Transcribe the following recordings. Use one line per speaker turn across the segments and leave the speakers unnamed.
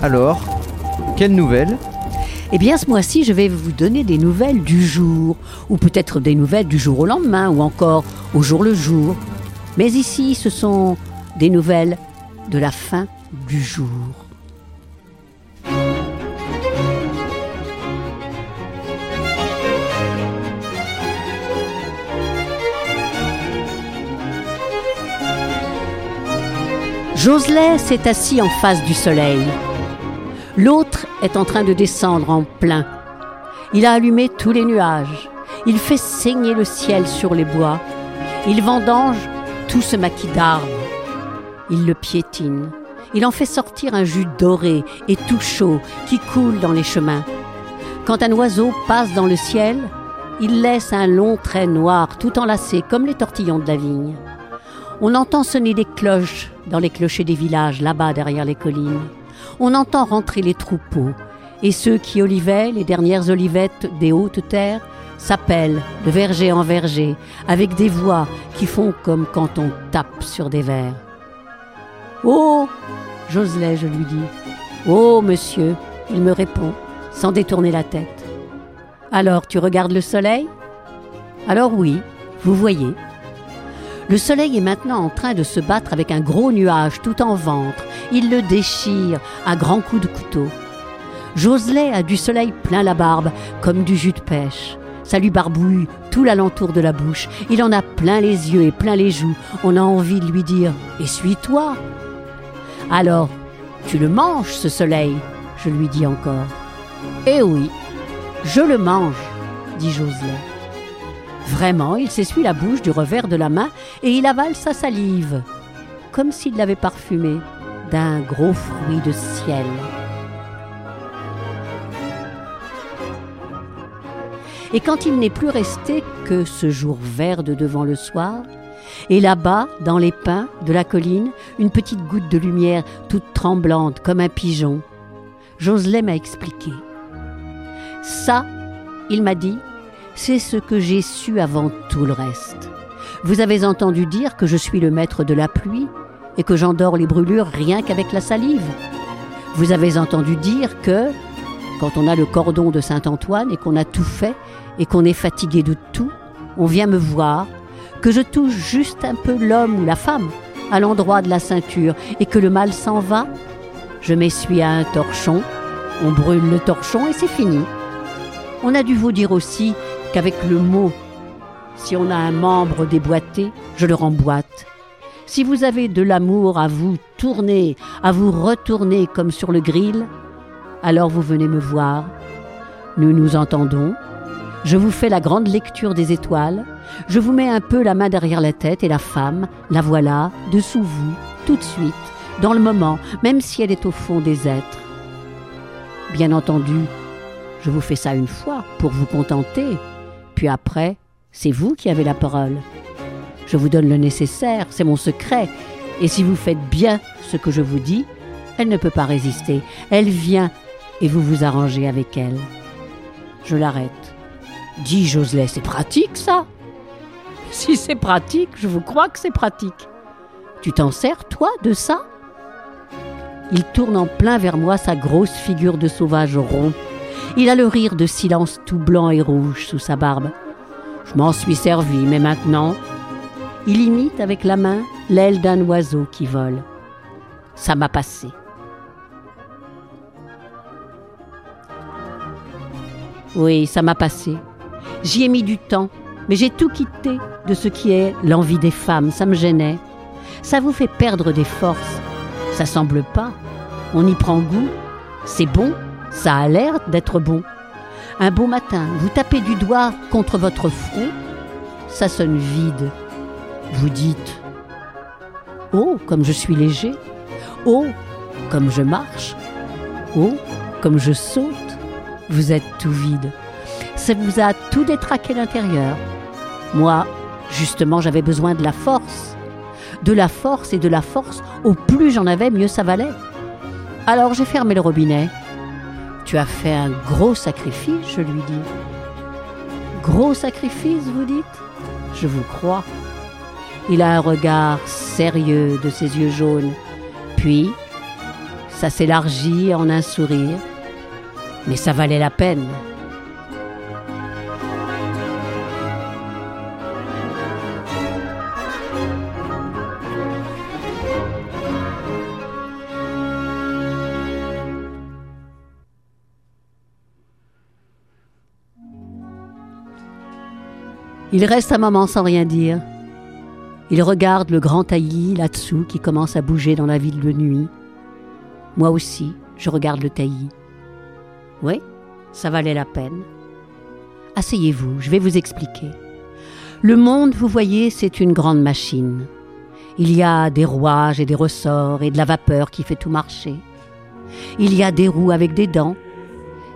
Alors, quelle nouvelle?
Eh bien, ce mois-ci, je vais vous donner des nouvelles du jour, ou peut-être des nouvelles du jour au lendemain, ou encore au jour le jour. Mais ici, ce sont des nouvelles de la fin du jour. Joselet s'est assis en face du soleil. L'autre est en train de descendre en plein. Il a allumé tous les nuages. Il fait saigner le ciel sur les bois. Il vendange tout ce maquis d'arbres. Il le piétine. Il en fait sortir un jus doré et tout chaud qui coule dans les chemins. Quand un oiseau passe dans le ciel, il laisse un long trait noir tout enlacé comme les tortillons de la vigne. On entend sonner des cloches dans les clochers des villages là-bas derrière les collines. On entend rentrer les troupeaux et ceux qui olivaient les dernières olivettes des hautes terres s'appellent de verger en verger avec des voix qui font comme quand on tape sur des verres. Oh Joselet, je lui dis. Oh, monsieur, il me répond, sans détourner la tête. Alors, tu regardes le soleil? Alors oui, vous voyez. Le soleil est maintenant en train de se battre avec un gros nuage tout en ventre. Il le déchire à grands coups de couteau. Joselet a du soleil plein la barbe, comme du jus de pêche. Ça lui barbouille tout l'alentour de la bouche. Il en a plein les yeux et plein les joues. On a envie de lui dire Essuie-toi Alors, tu le manges, ce soleil? Je lui dis encore. Eh oui, je le mange, dit Joselet. Vraiment, il s'essuie la bouche du revers de la main et il avale sa salive, comme s'il l'avait parfumée d'un gros fruit de ciel. Et quand il n'est plus resté que ce jour vert de devant le soir, et là-bas, dans les pins de la colline, une petite goutte de lumière toute tremblante comme un pigeon, Joselet m'a expliqué. Ça, il m'a dit, c'est ce que j'ai su avant tout le reste. Vous avez entendu dire que je suis le maître de la pluie et que j'endors les brûlures rien qu'avec la salive. Vous avez entendu dire que, quand on a le cordon de Saint-Antoine et qu'on a tout fait et qu'on est fatigué de tout, on vient me voir, que je touche juste un peu l'homme ou la femme à l'endroit de la ceinture et que le mal s'en va. Je m'essuie à un torchon, on brûle le torchon et c'est fini. On a dû vous dire aussi qu'avec le mot, si on a un membre déboîté, je le remboîte. Si vous avez de l'amour à vous tourner, à vous retourner comme sur le grill, alors vous venez me voir. Nous nous entendons. Je vous fais la grande lecture des étoiles. Je vous mets un peu la main derrière la tête et la femme, la voilà, dessous vous, tout de suite, dans le moment, même si elle est au fond des êtres. Bien entendu, je vous fais ça une fois pour vous contenter, puis après, c'est vous qui avez la parole. Je vous donne le nécessaire, c'est mon secret. Et si vous faites bien ce que je vous dis, elle ne peut pas résister. Elle vient et vous vous arrangez avec elle. Je l'arrête. Dis Joselet, c'est pratique ça? Si c'est pratique, je vous crois que c'est pratique. Tu t'en sers, toi, de ça? Il tourne en plein vers moi sa grosse figure de sauvage rond il a le rire de silence tout blanc et rouge sous sa barbe. Je m'en suis servi, mais maintenant, il imite avec la main l'aile d'un oiseau qui vole. Ça m'a passé. Oui, ça m'a passé. J'y ai mis du temps, mais j'ai tout quitté de ce qui est l'envie des femmes. Ça me gênait. Ça vous fait perdre des forces. Ça semble pas. On y prend goût. C'est bon, ça a l'air d'être bon. Un beau matin, vous tapez du doigt contre votre front, ça sonne vide. Vous dites Oh, comme je suis léger. Oh, comme je marche. Oh, comme je saute. Vous êtes tout vide. Ça vous a tout détraqué l'intérieur. Moi, justement, j'avais besoin de la force. De la force et de la force, au plus j'en avais, mieux ça valait. Alors j'ai fermé le robinet tu as fait un gros sacrifice, je lui dis. Gros sacrifice, vous dites? Je vous crois. Il a un regard sérieux de ses yeux jaunes. Puis, ça s'élargit en un sourire, mais ça valait la peine. Il reste un moment sans rien dire. Il regarde le grand taillis là-dessous qui commence à bouger dans la ville de nuit. Moi aussi, je regarde le taillis. Oui, ça valait la peine. Asseyez-vous, je vais vous expliquer. Le monde, vous voyez, c'est une grande machine. Il y a des rouages et des ressorts et de la vapeur qui fait tout marcher. Il y a des roues avec des dents.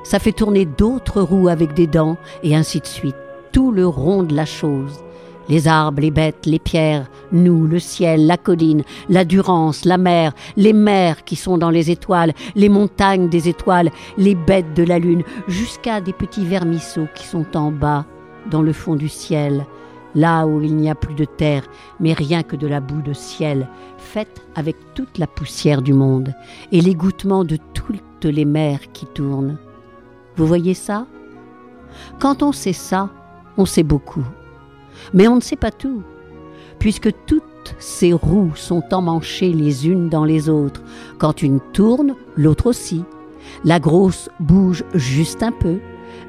Ça fait tourner d'autres roues avec des dents et ainsi de suite. Tout le rond de la chose les arbres, les bêtes, les pierres, nous, le ciel, la colline, la durance, la mer, les mers qui sont dans les étoiles, les montagnes des étoiles, les bêtes de la lune, jusqu'à des petits vermisseaux qui sont en bas, dans le fond du ciel, là où il n'y a plus de terre, mais rien que de la boue de ciel, faite avec toute la poussière du monde, et l'égouttement de toutes les mers qui tournent. Vous voyez ça? Quand on sait ça, on sait beaucoup. Mais on ne sait pas tout, puisque toutes ces roues sont emmanchées les unes dans les autres. Quand une tourne, l'autre aussi. La grosse bouge juste un peu,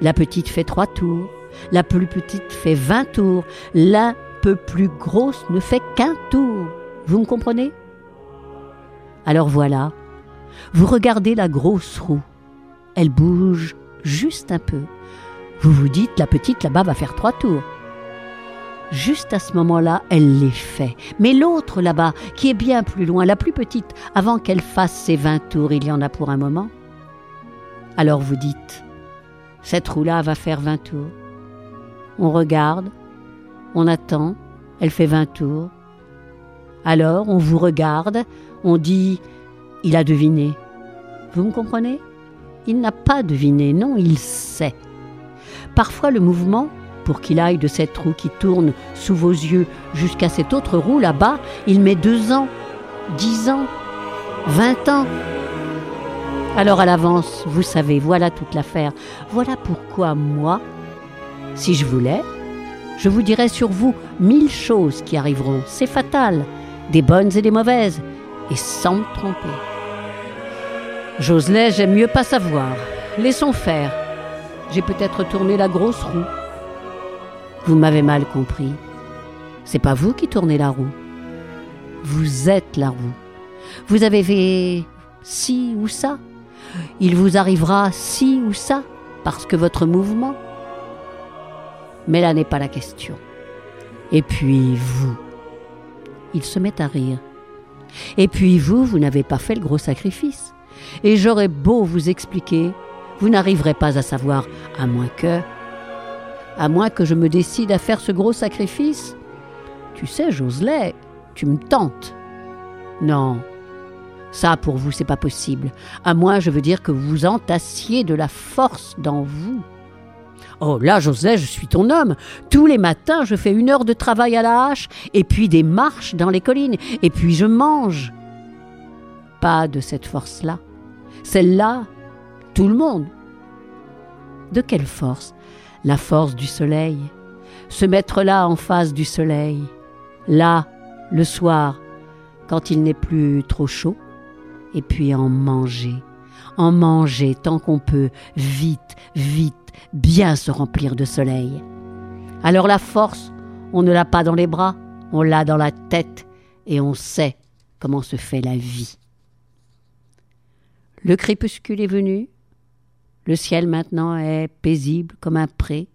la petite fait trois tours, la plus petite fait vingt tours, la peu plus grosse ne fait qu'un tour. Vous me comprenez? Alors voilà, vous regardez la grosse roue. Elle bouge juste un peu. Vous vous dites, la petite là-bas va faire trois tours. Juste à ce moment-là, elle les fait. Mais l'autre là-bas, qui est bien plus loin, la plus petite, avant qu'elle fasse ses vingt tours, il y en a pour un moment. Alors vous dites, cette roue-là va faire vingt tours. On regarde, on attend, elle fait vingt tours. Alors on vous regarde, on dit, il a deviné. Vous me comprenez? Il n'a pas deviné, non, il sait. Parfois le mouvement pour qu'il aille de cette roue qui tourne sous vos yeux jusqu'à cette autre roue là-bas, il met deux ans, dix ans, vingt ans. Alors à l'avance, vous savez, voilà toute l'affaire. Voilà pourquoi moi, si je voulais, je vous dirais sur vous mille choses qui arriveront. C'est fatal, des bonnes et des mauvaises, et sans me tromper. Joselet, j'aime mieux pas savoir. Laissons faire. J'ai peut-être tourné la grosse roue. Vous m'avez mal compris. C'est pas vous qui tournez la roue. Vous êtes la roue. Vous avez fait ci ou ça. Il vous arrivera ci ou ça parce que votre mouvement. Mais là n'est pas la question. Et puis vous. Il se met à rire. Et puis vous, vous n'avez pas fait le gros sacrifice. Et j'aurais beau vous expliquer, vous n'arriverez pas à savoir, à moins que à moins que je me décide à faire ce gros sacrifice. Tu sais, Joselet, tu me tentes. Non, ça pour vous, c'est pas possible. À moins, je veux dire, que vous entassiez de la force dans vous. Oh là, Joselet, je suis ton homme. Tous les matins, je fais une heure de travail à la hache, et puis des marches dans les collines, et puis je mange. Pas de cette force-là. Celle-là, tout le monde. De quelle force? La force du soleil, se mettre là en face du soleil, là, le soir, quand il n'est plus trop chaud, et puis en manger, en manger tant qu'on peut, vite, vite, bien se remplir de soleil. Alors la force, on ne l'a pas dans les bras, on l'a dans la tête, et on sait comment se fait la vie. Le crépuscule est venu, le ciel maintenant est paisible comme un pré,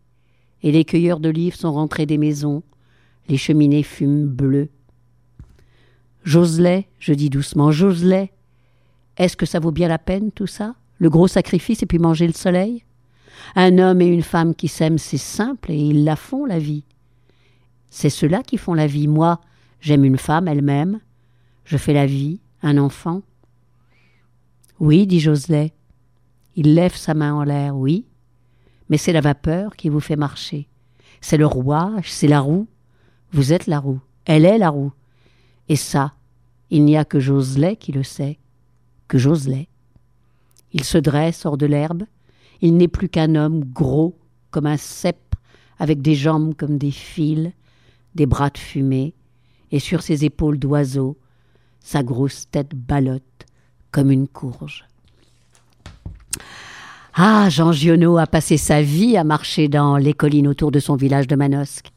et les cueilleurs d'olives sont rentrés des maisons, les cheminées fument bleues. Joselet, je dis doucement, Joselet, est-ce que ça vaut bien la peine tout ça? Le gros sacrifice et puis manger le soleil? Un homme et une femme qui s'aiment, c'est simple et ils la font la vie. C'est ceux-là qui font la vie. Moi, j'aime une femme, elle m'aime. Je fais la vie, un enfant. Oui, dit Joselet, il lève sa main en l'air, oui, mais c'est la vapeur qui vous fait marcher. C'est le rouage, c'est la roue. Vous êtes la roue, elle est la roue. Et ça, il n'y a que Joselet qui le sait. que Joselet. Il se dresse hors de l'herbe, il n'est plus qu'un homme gros comme un cep, avec des jambes comme des fils, des bras de fumée, et sur ses épaules d'oiseau, sa grosse tête ballotte comme une courge. Ah, Jean Giono a passé sa vie à marcher dans les collines autour de son village de Manosque.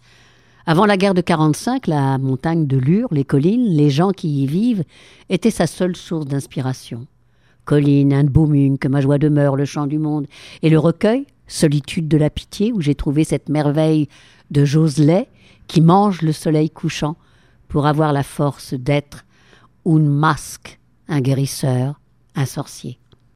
Avant la guerre de 45, la montagne de Lure, les collines, les gens qui y vivent, étaient sa seule source d'inspiration. Colline, un Beaumune, que ma joie demeure, le chant du monde, et le recueil, Solitude de la pitié, où j'ai trouvé cette merveille de Joselet qui mange le soleil couchant pour avoir la force d'être un masque, un guérisseur, un sorcier.